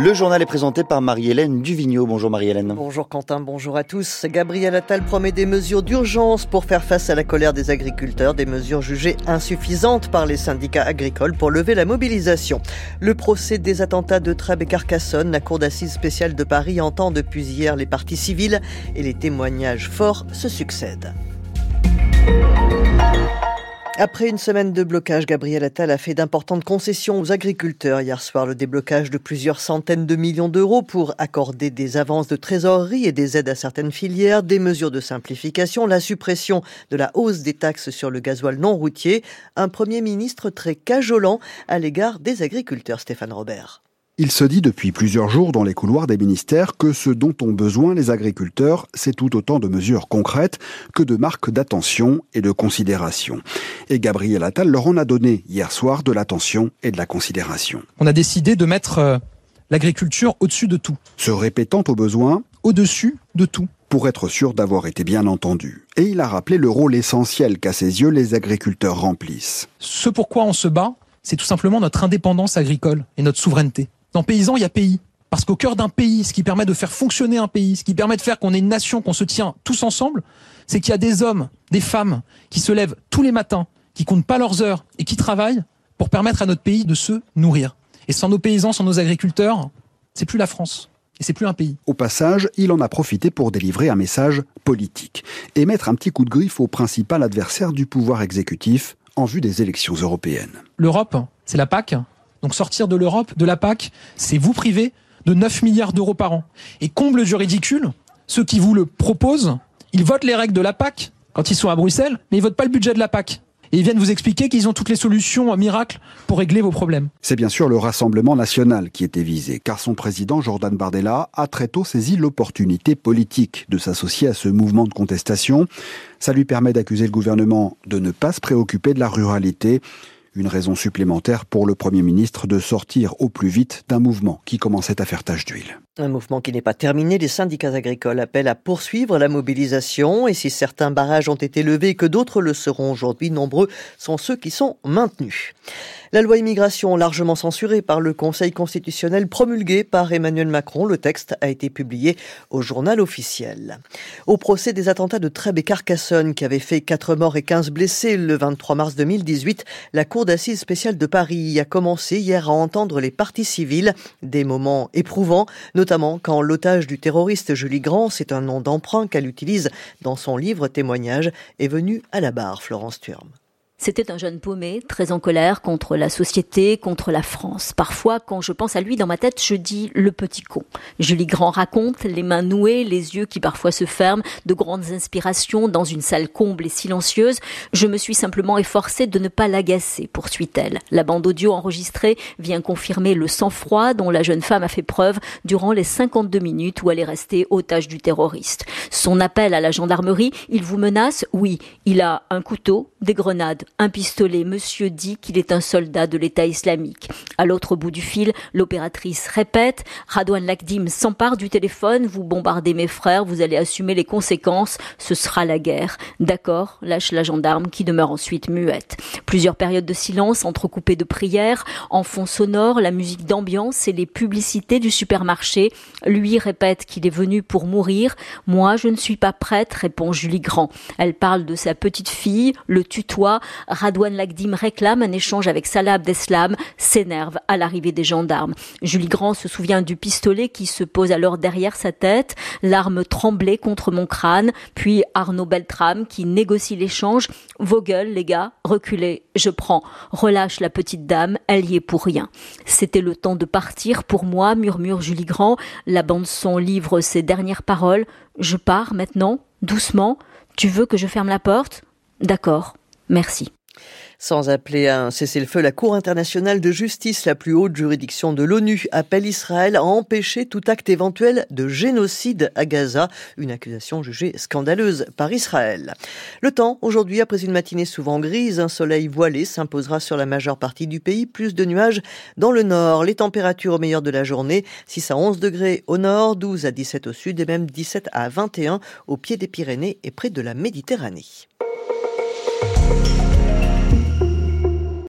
Le journal est présenté par Marie-Hélène Duvigneau. Bonjour Marie-Hélène. Bonjour Quentin, bonjour à tous. Gabriel Attal promet des mesures d'urgence pour faire face à la colère des agriculteurs, des mesures jugées insuffisantes par les syndicats agricoles pour lever la mobilisation. Le procès des attentats de Trèbes et Carcassonne, la Cour d'assises spéciale de Paris entend depuis hier les parties civiles et les témoignages forts se succèdent. Après une semaine de blocage, Gabriel Attal a fait d'importantes concessions aux agriculteurs. Hier soir, le déblocage de plusieurs centaines de millions d'euros pour accorder des avances de trésorerie et des aides à certaines filières, des mesures de simplification, la suppression de la hausse des taxes sur le gasoil non routier. Un premier ministre très cajolant à l'égard des agriculteurs, Stéphane Robert. Il se dit depuis plusieurs jours dans les couloirs des ministères que ce dont ont besoin les agriculteurs, c'est tout autant de mesures concrètes que de marques d'attention et de considération. Et Gabriel Attal leur en a donné hier soir de l'attention et de la considération. On a décidé de mettre euh, l'agriculture au-dessus de tout. Se répétant au besoin, au-dessus de tout pour être sûr d'avoir été bien entendu. Et il a rappelé le rôle essentiel qu'à ses yeux les agriculteurs remplissent. Ce pourquoi on se bat, c'est tout simplement notre indépendance agricole et notre souveraineté. Dans paysan, il y a pays. Parce qu'au cœur d'un pays, ce qui permet de faire fonctionner un pays, ce qui permet de faire qu'on ait une nation, qu'on se tient tous ensemble, c'est qu'il y a des hommes, des femmes qui se lèvent tous les matins, qui comptent pas leurs heures et qui travaillent pour permettre à notre pays de se nourrir. Et sans nos paysans, sans nos agriculteurs, c'est plus la France. Et c'est plus un pays. Au passage, il en a profité pour délivrer un message politique et mettre un petit coup de griffe au principal adversaire du pouvoir exécutif en vue des élections européennes. L'Europe, c'est la PAC, donc sortir de l'Europe, de la PAC, c'est vous priver de 9 milliards d'euros par an. Et comble du ridicule, ceux qui vous le proposent, ils votent les règles de la PAC quand ils sont à Bruxelles, mais ils votent pas le budget de la PAC. Et ils viennent vous expliquer qu'ils ont toutes les solutions miracles pour régler vos problèmes. C'est bien sûr le Rassemblement national qui était visé, car son président Jordan Bardella a très tôt saisi l'opportunité politique de s'associer à ce mouvement de contestation. Ça lui permet d'accuser le gouvernement de ne pas se préoccuper de la ruralité une raison supplémentaire pour le Premier ministre de sortir au plus vite d'un mouvement qui commençait à faire tache d'huile. Un mouvement qui n'est pas terminé. Les syndicats agricoles appellent à poursuivre la mobilisation et si certains barrages ont été levés et que d'autres le seront aujourd'hui, nombreux sont ceux qui sont maintenus. La loi immigration largement censurée par le Conseil constitutionnel promulguée par Emmanuel Macron, le texte a été publié au journal officiel. Au procès des attentats de Trèbes et Carcassonne qui avaient fait 4 morts et 15 blessés le 23 mars 2018, la Cour d'assises spéciale de Paris a commencé hier à entendre les parties civiles, des moments éprouvants, notamment quand l'otage du terroriste Julie Grand, c'est un nom d'emprunt qu'elle utilise dans son livre témoignage, est venu à la barre, Florence Turme. C'était un jeune paumé, très en colère contre la société, contre la France. Parfois, quand je pense à lui dans ma tête, je dis le petit con. Julie Grand raconte, les mains nouées, les yeux qui parfois se ferment, de grandes inspirations dans une salle comble et silencieuse. Je me suis simplement efforcée de ne pas l'agacer, poursuit-elle. La bande audio enregistrée vient confirmer le sang-froid dont la jeune femme a fait preuve durant les 52 minutes où elle est restée otage du terroriste. Son appel à la gendarmerie, il vous menace? Oui, il a un couteau, des grenades, un pistolet. Monsieur dit qu'il est un soldat de l'État islamique. À l'autre bout du fil, l'opératrice répète Radouane Lakdim s'empare du téléphone. Vous bombardez mes frères, vous allez assumer les conséquences. Ce sera la guerre. D'accord, lâche la gendarme qui demeure ensuite muette. Plusieurs périodes de silence entrecoupées de prières, en fond sonore, la musique d'ambiance et les publicités du supermarché. Lui répète qu'il est venu pour mourir. Moi, je ne suis pas prête, répond Julie Grand. Elle parle de sa petite fille, le tutoie. Radouane Lagdim réclame un échange avec Salah Abdeslam, s'énerve à l'arrivée des gendarmes. Julie Grand se souvient du pistolet qui se pose alors derrière sa tête, l'arme tremblait contre mon crâne, puis Arnaud Beltrame qui négocie l'échange. Vos gueules, les gars, reculez, je prends. Relâche la petite dame, elle y est pour rien. C'était le temps de partir pour moi, murmure Julie Grand. La bande son livre ses dernières paroles. Je pars maintenant, doucement. Tu veux que je ferme la porte? D'accord. Merci. Sans appeler à un cessez-le-feu, la Cour internationale de justice, la plus haute juridiction de l'ONU, appelle Israël à empêcher tout acte éventuel de génocide à Gaza, une accusation jugée scandaleuse par Israël. Le temps, aujourd'hui, après une matinée souvent grise, un soleil voilé s'imposera sur la majeure partie du pays, plus de nuages dans le nord. Les températures au meilleur de la journée, 6 à 11 degrés au nord, 12 à 17 au sud et même 17 à 21 au pied des Pyrénées et près de la Méditerranée. Thank you.